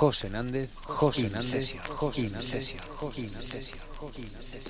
José Hernández, José Hernández, José Hernández, José Hernández, José Hernández.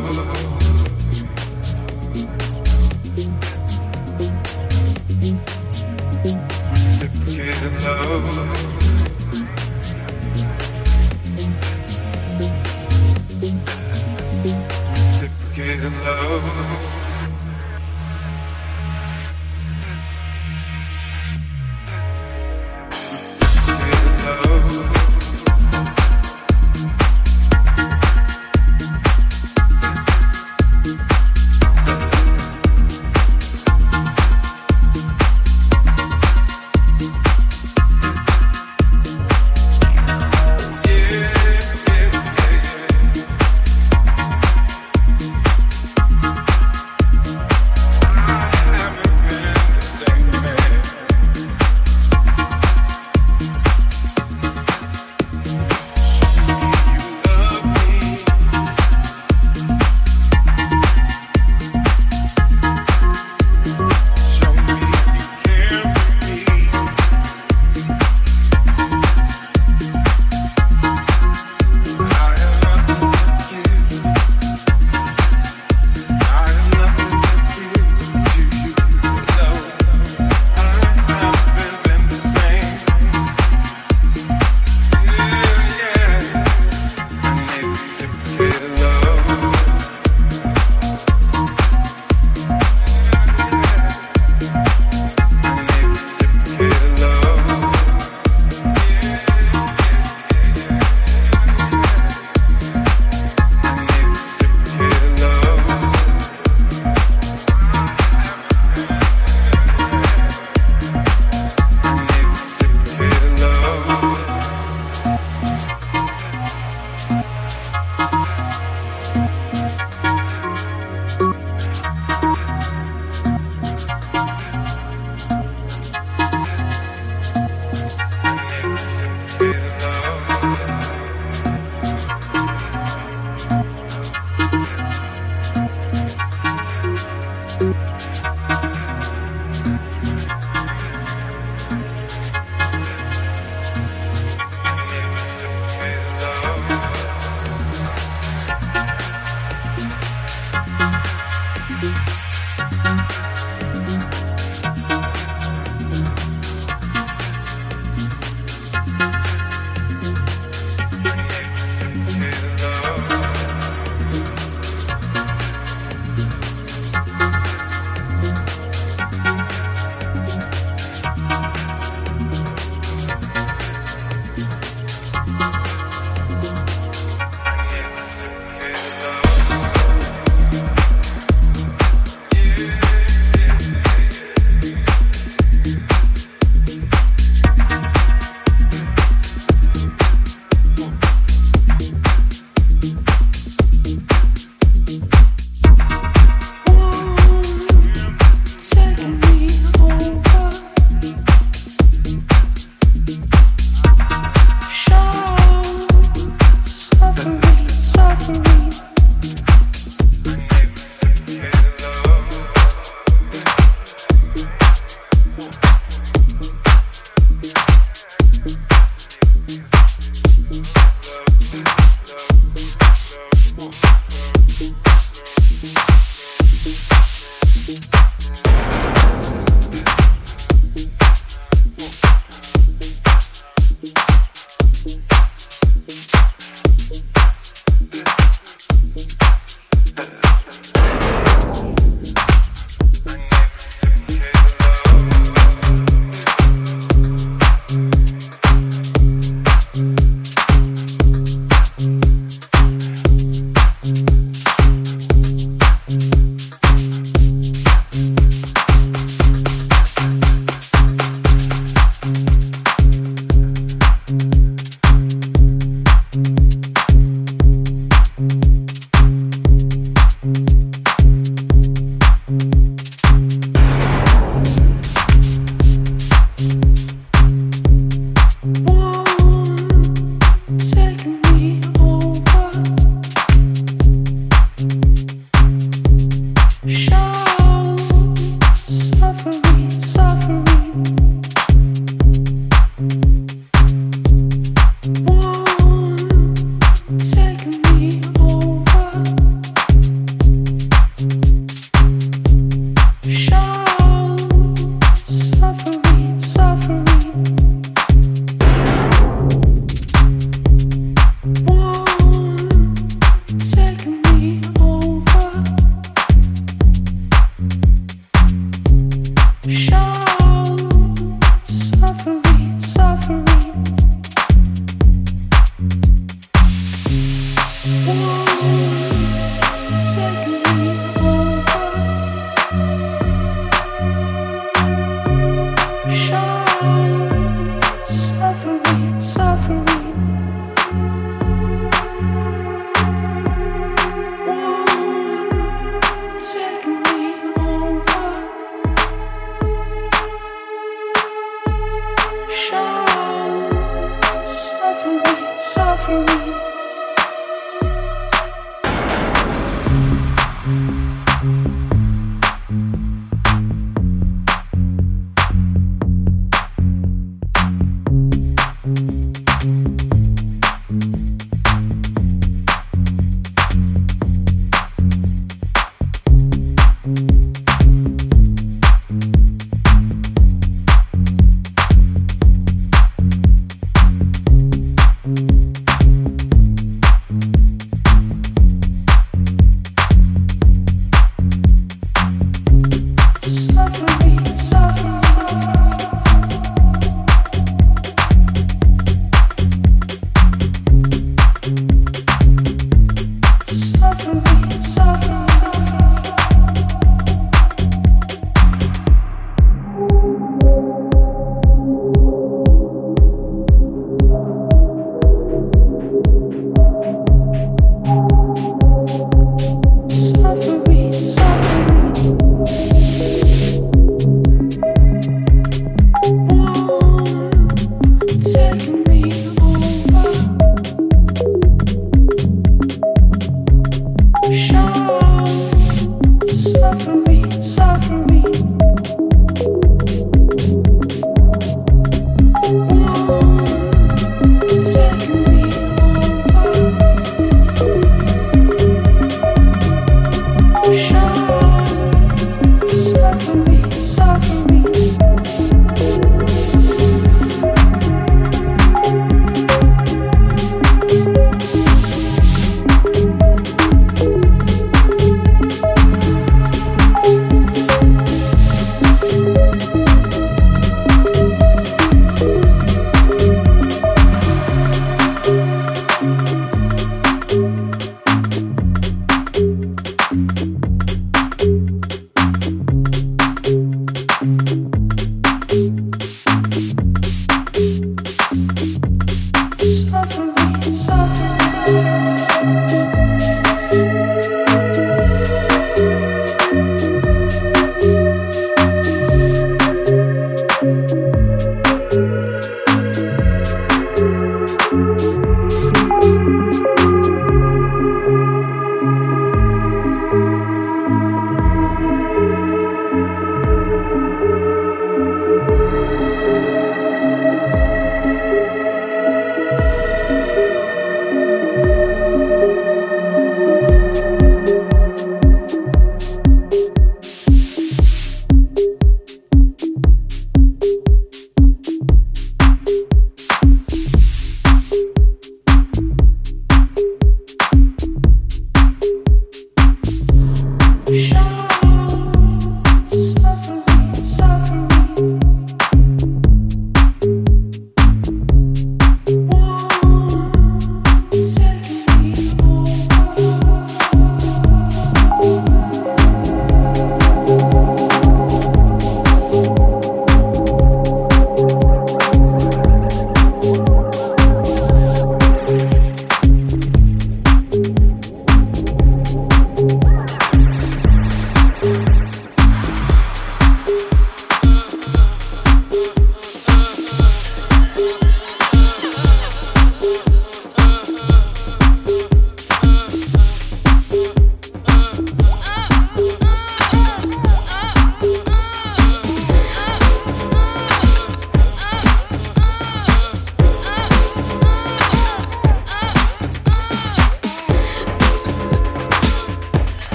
love.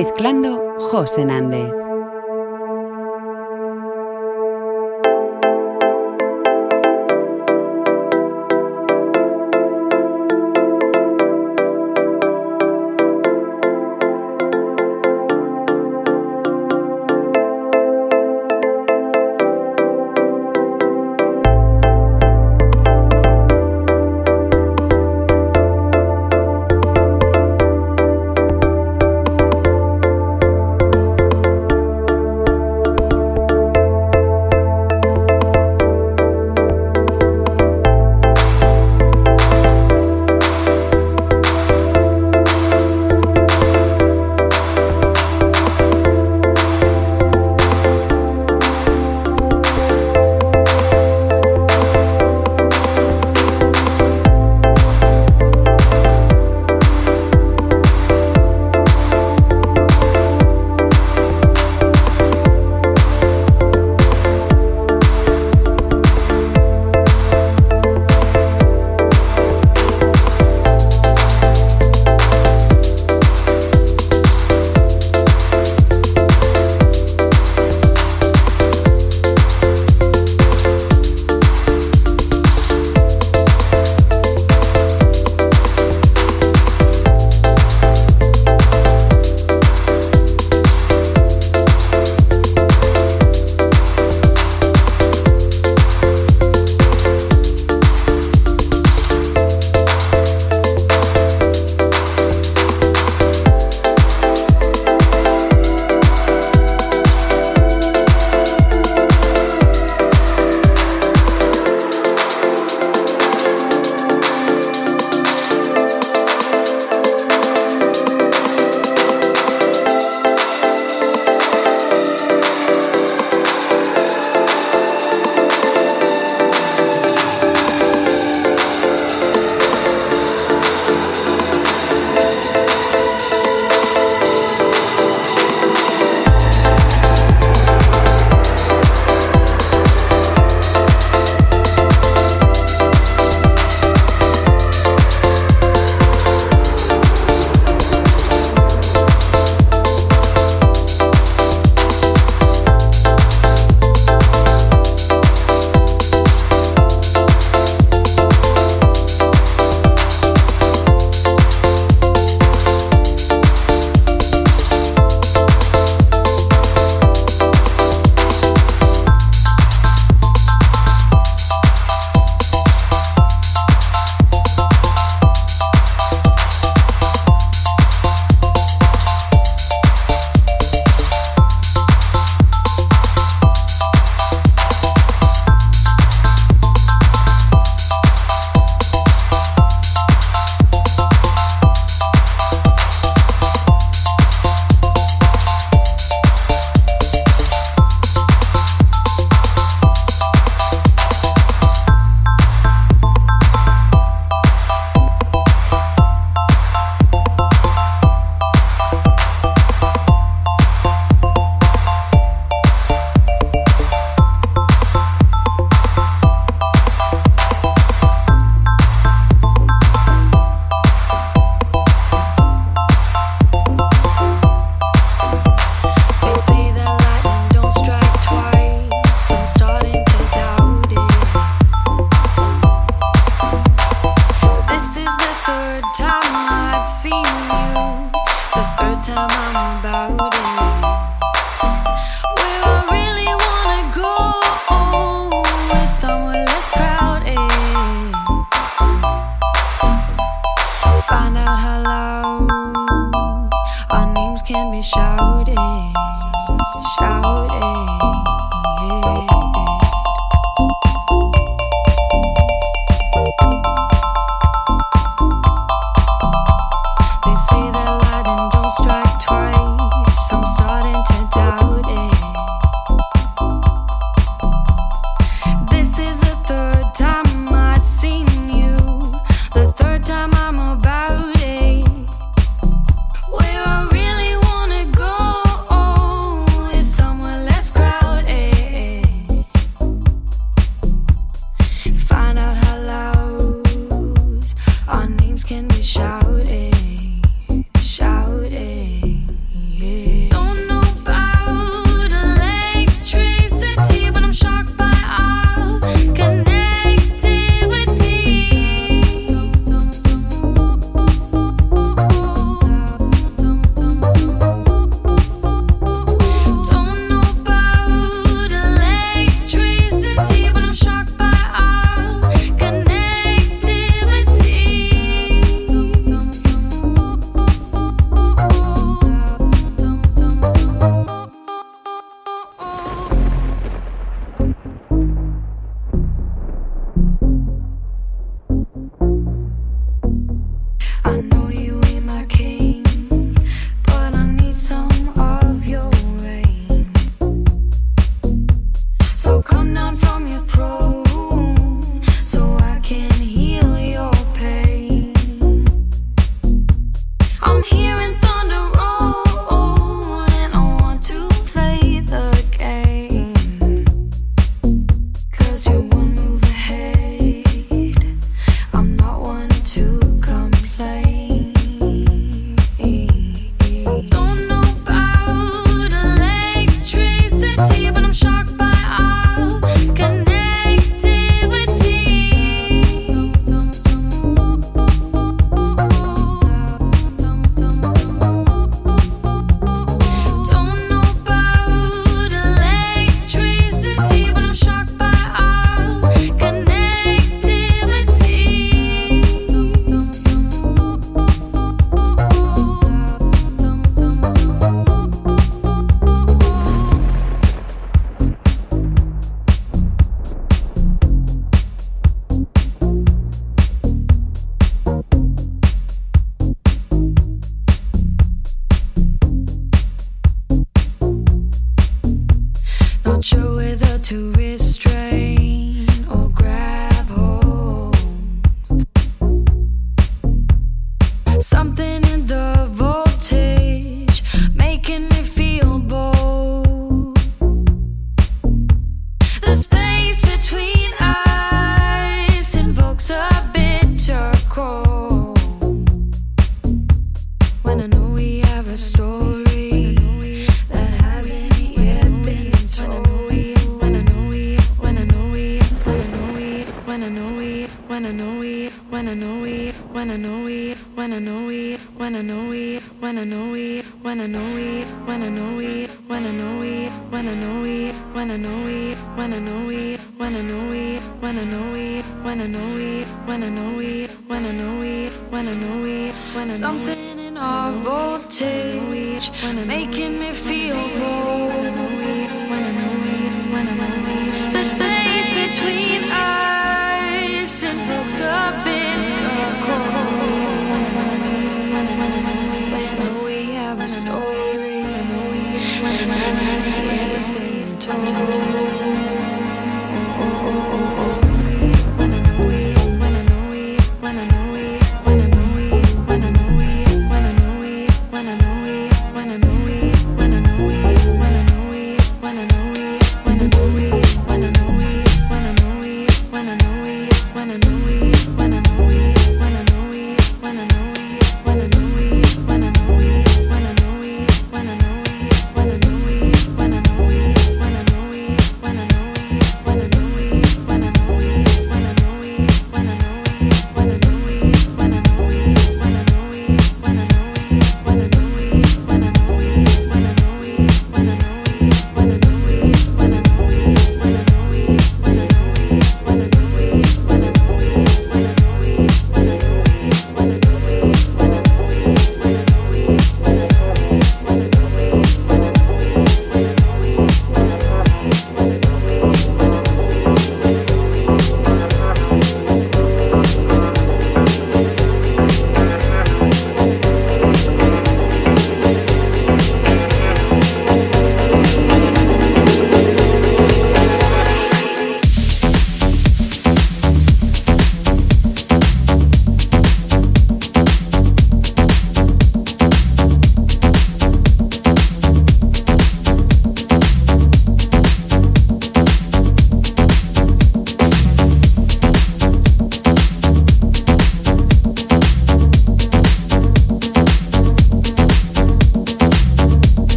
Mezclando José Nández.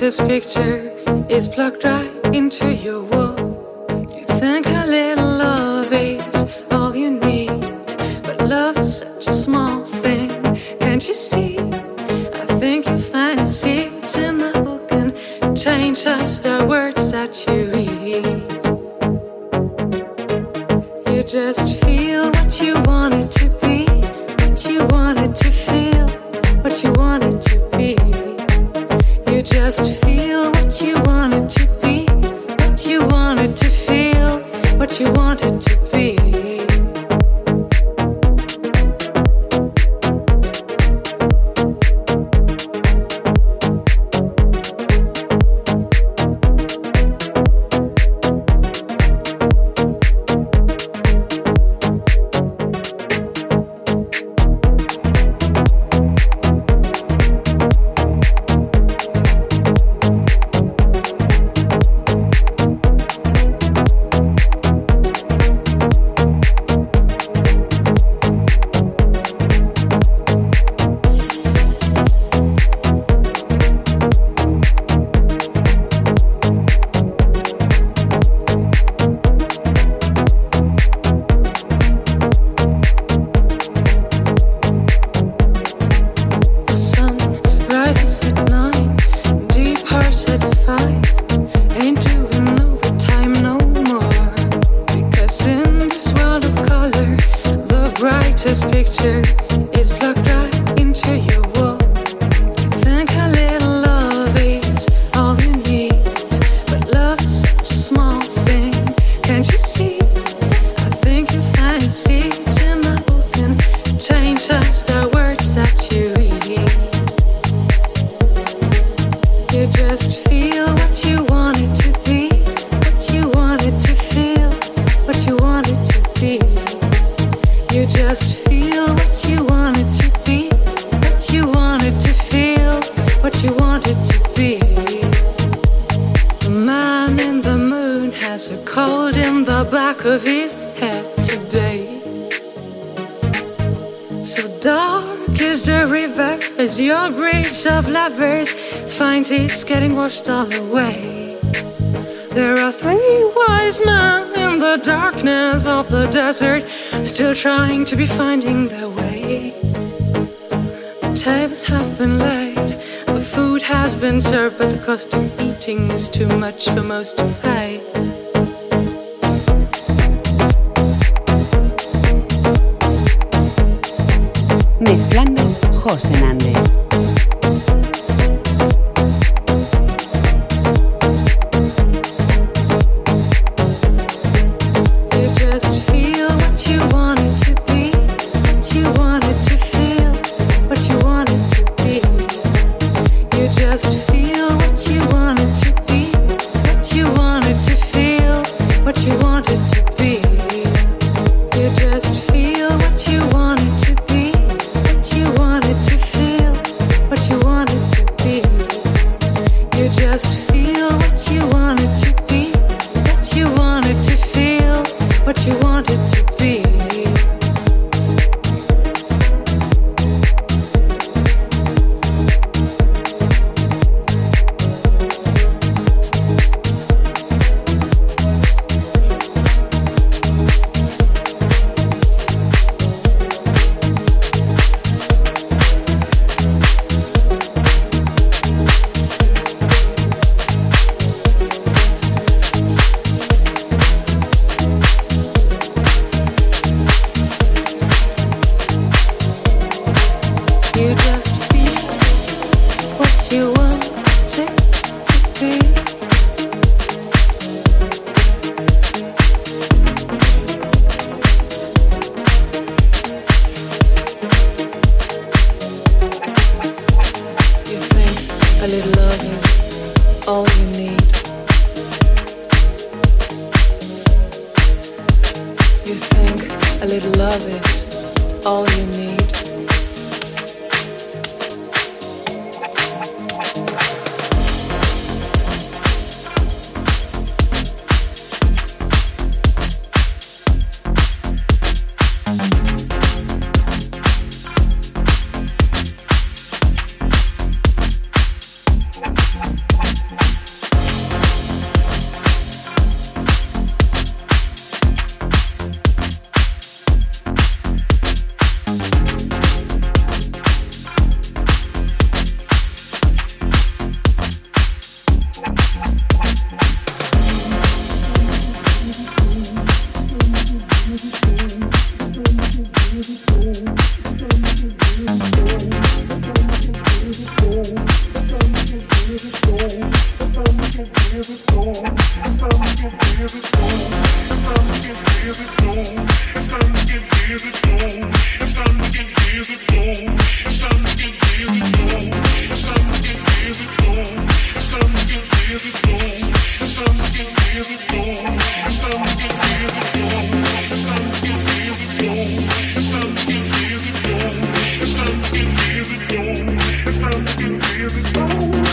This picture is plugged right into your so dark is the river as your bridge of lovers finds it's getting washed all away. There are three wise men in the darkness of the desert, still trying to be finding their way. The tables have been laid, the food has been served, but the cost of eating is too much for most to pay. José Nández. It's nothing real, it's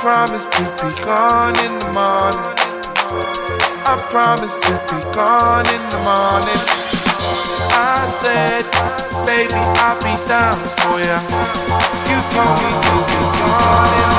promise to be gone in the morning. I promise to be gone in the morning. I said, baby, I'll be down for ya. You told me to be gone in.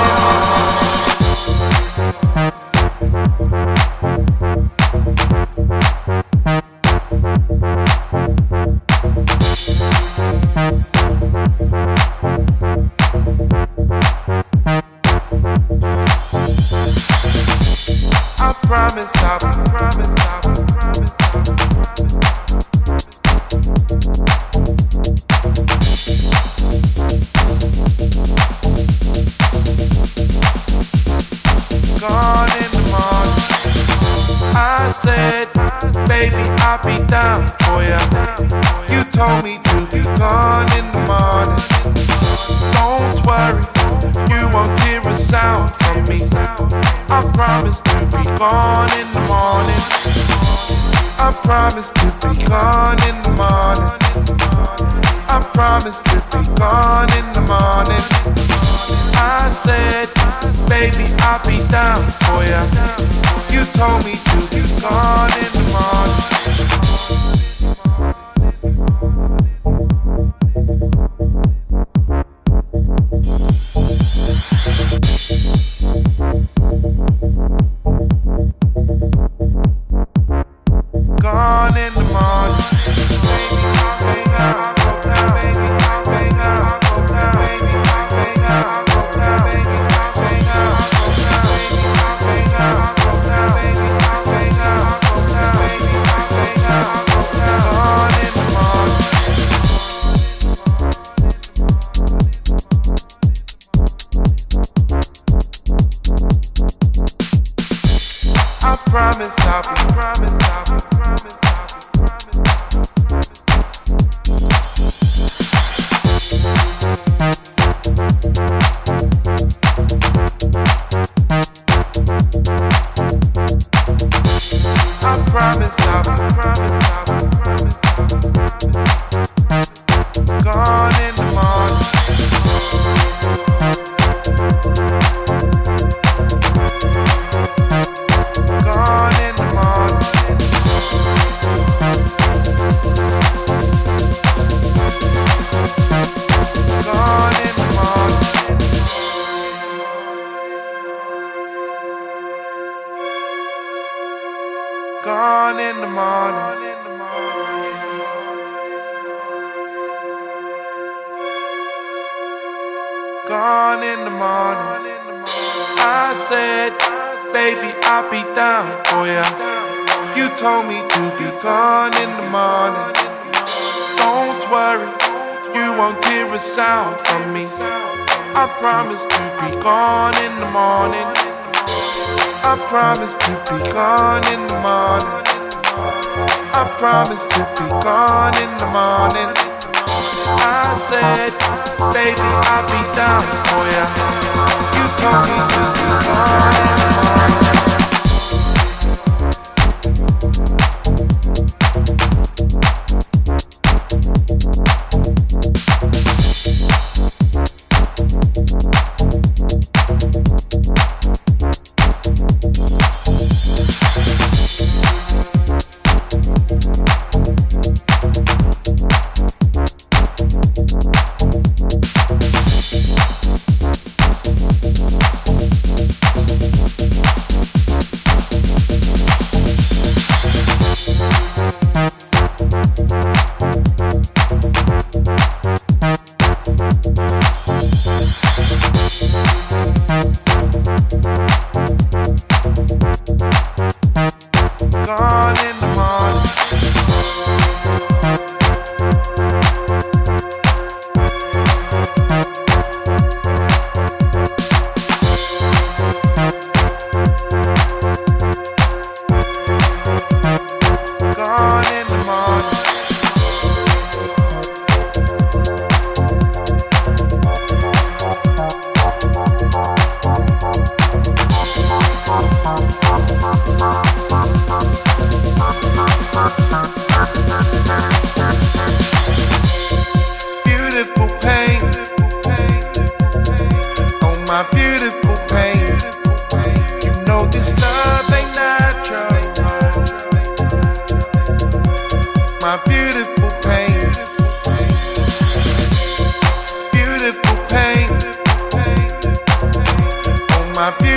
my.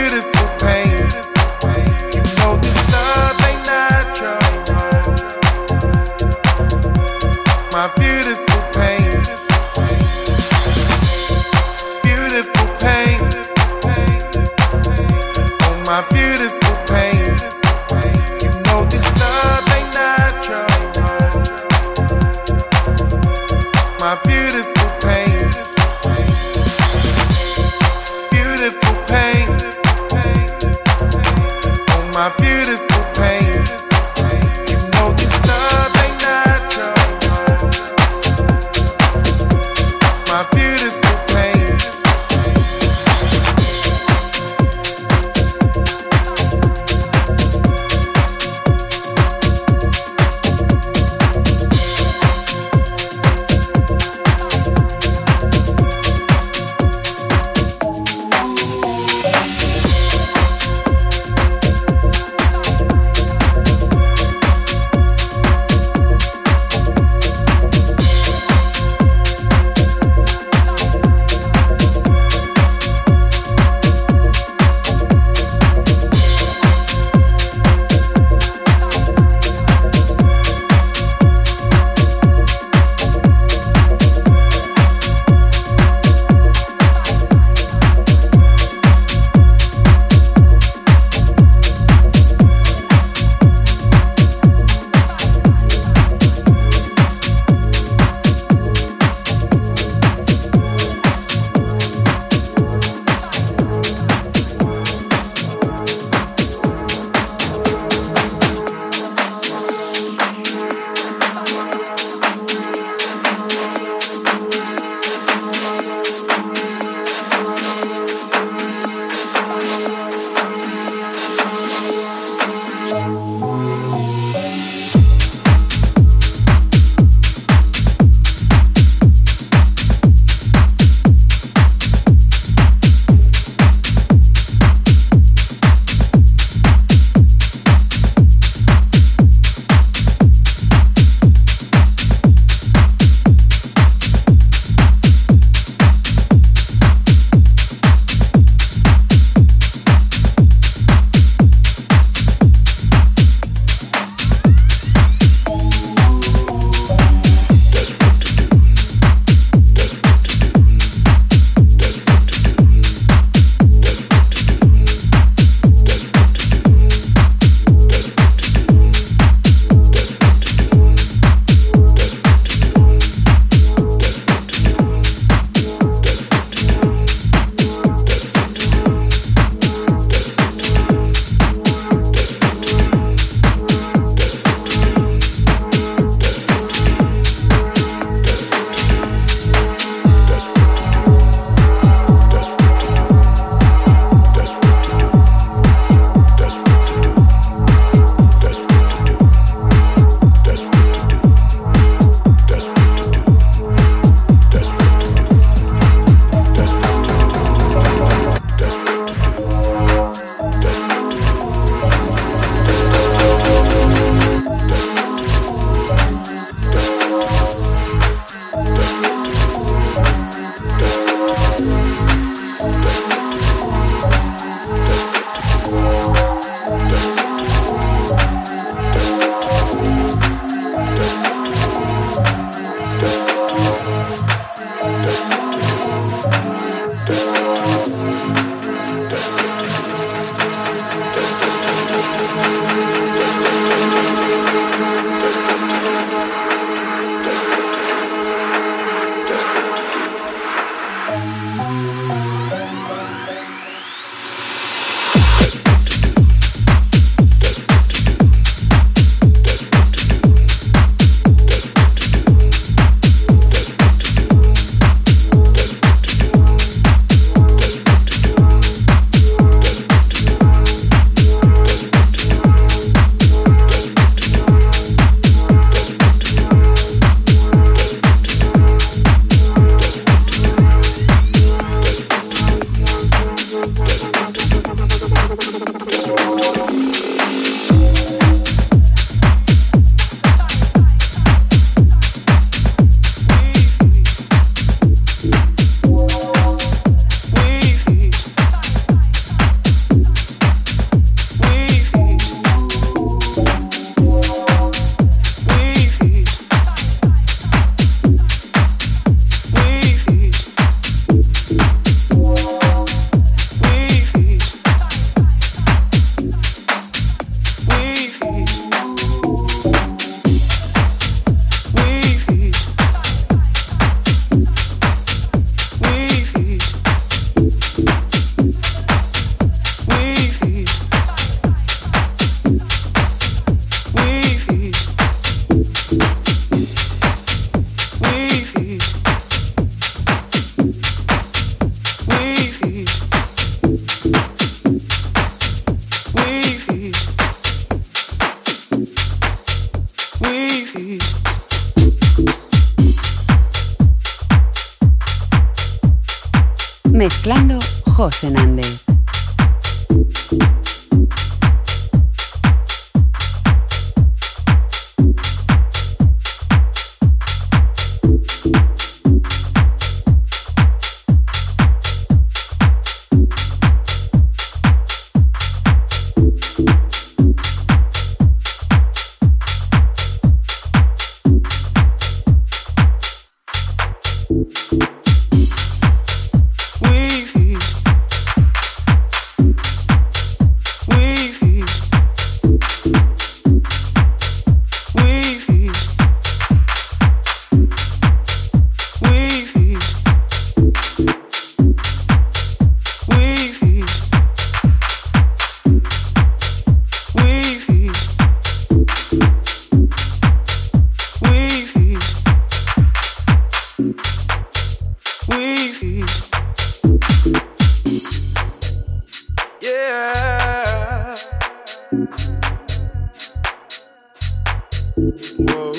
We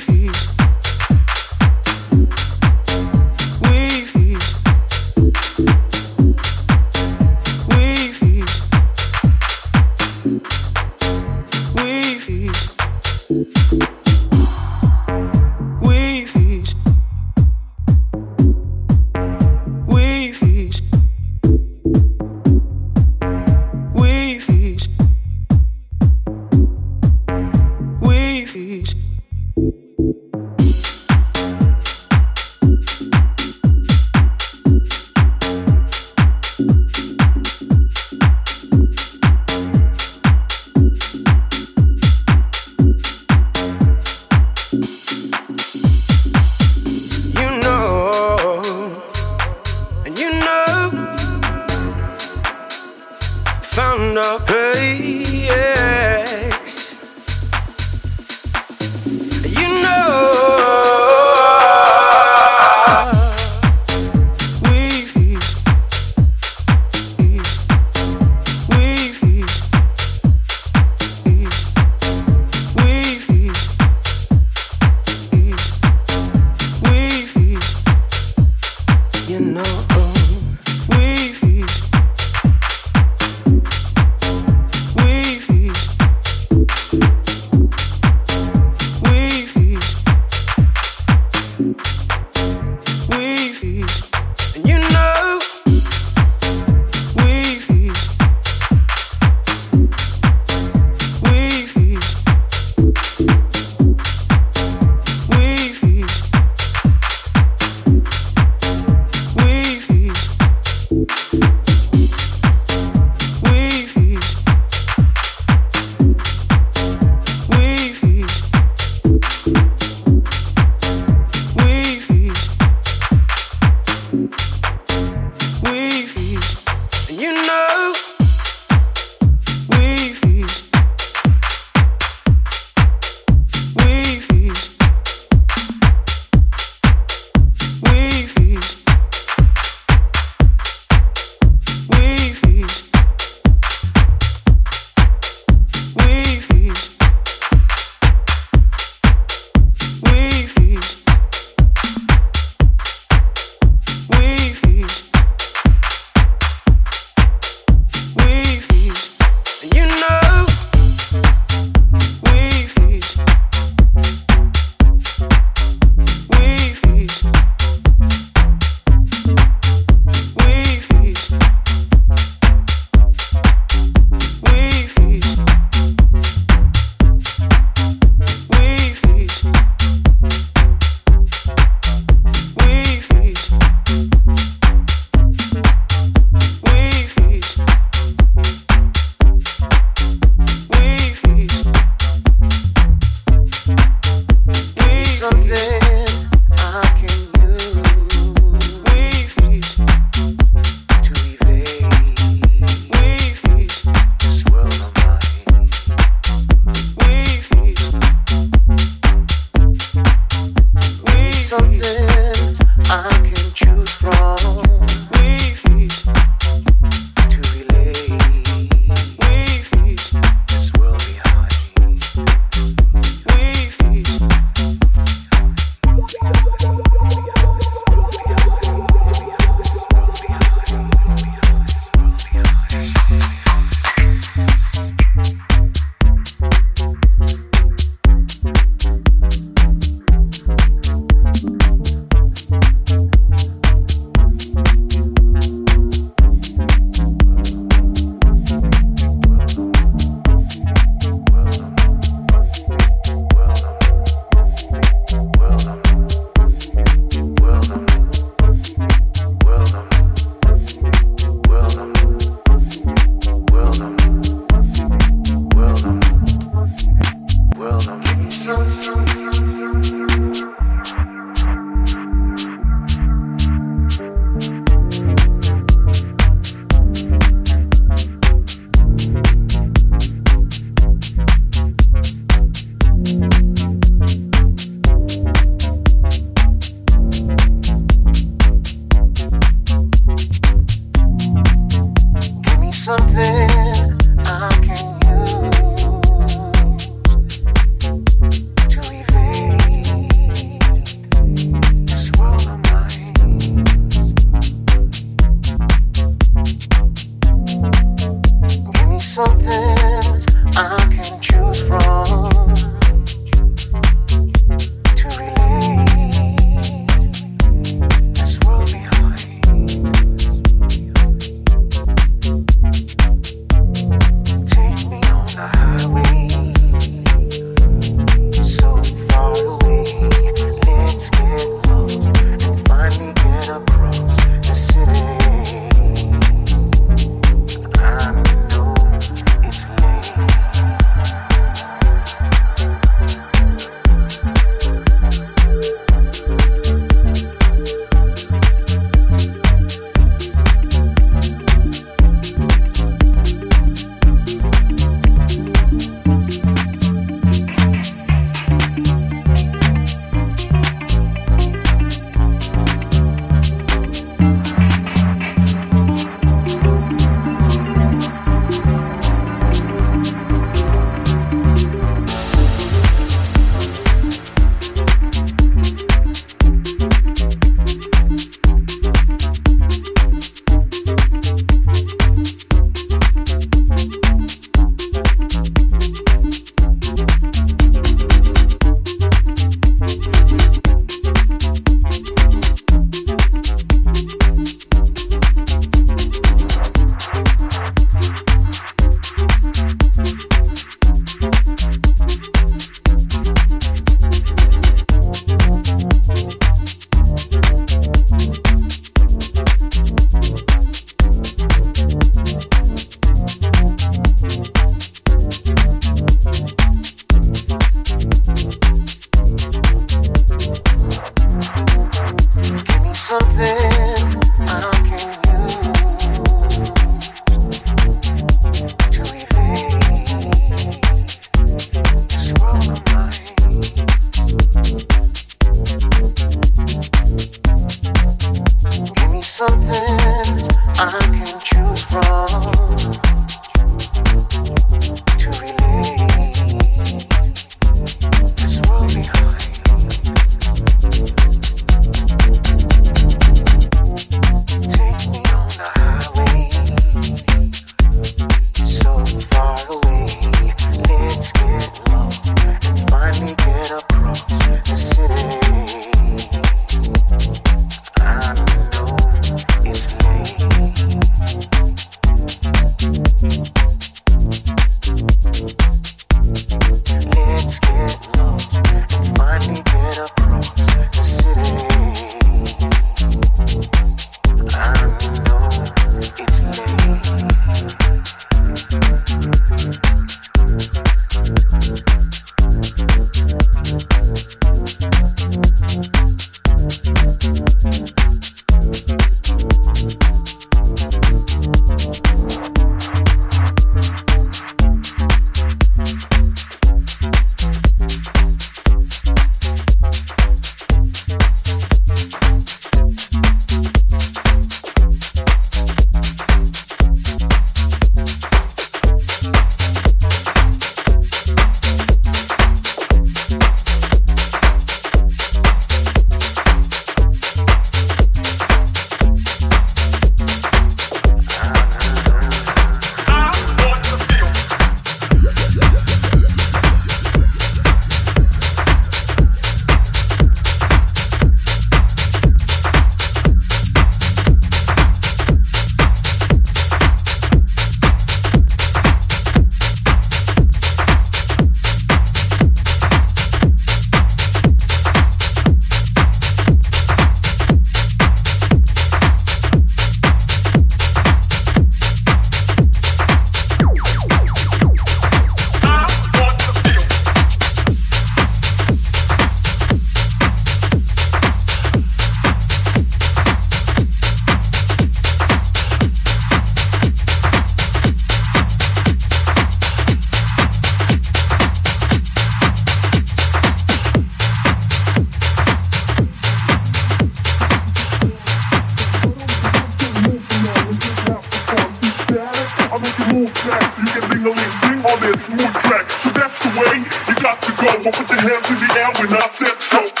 I make you move fast. You can ding a ling ding on this smooth track. So that's the way you got to go. Well, put your hands in the air when I said so.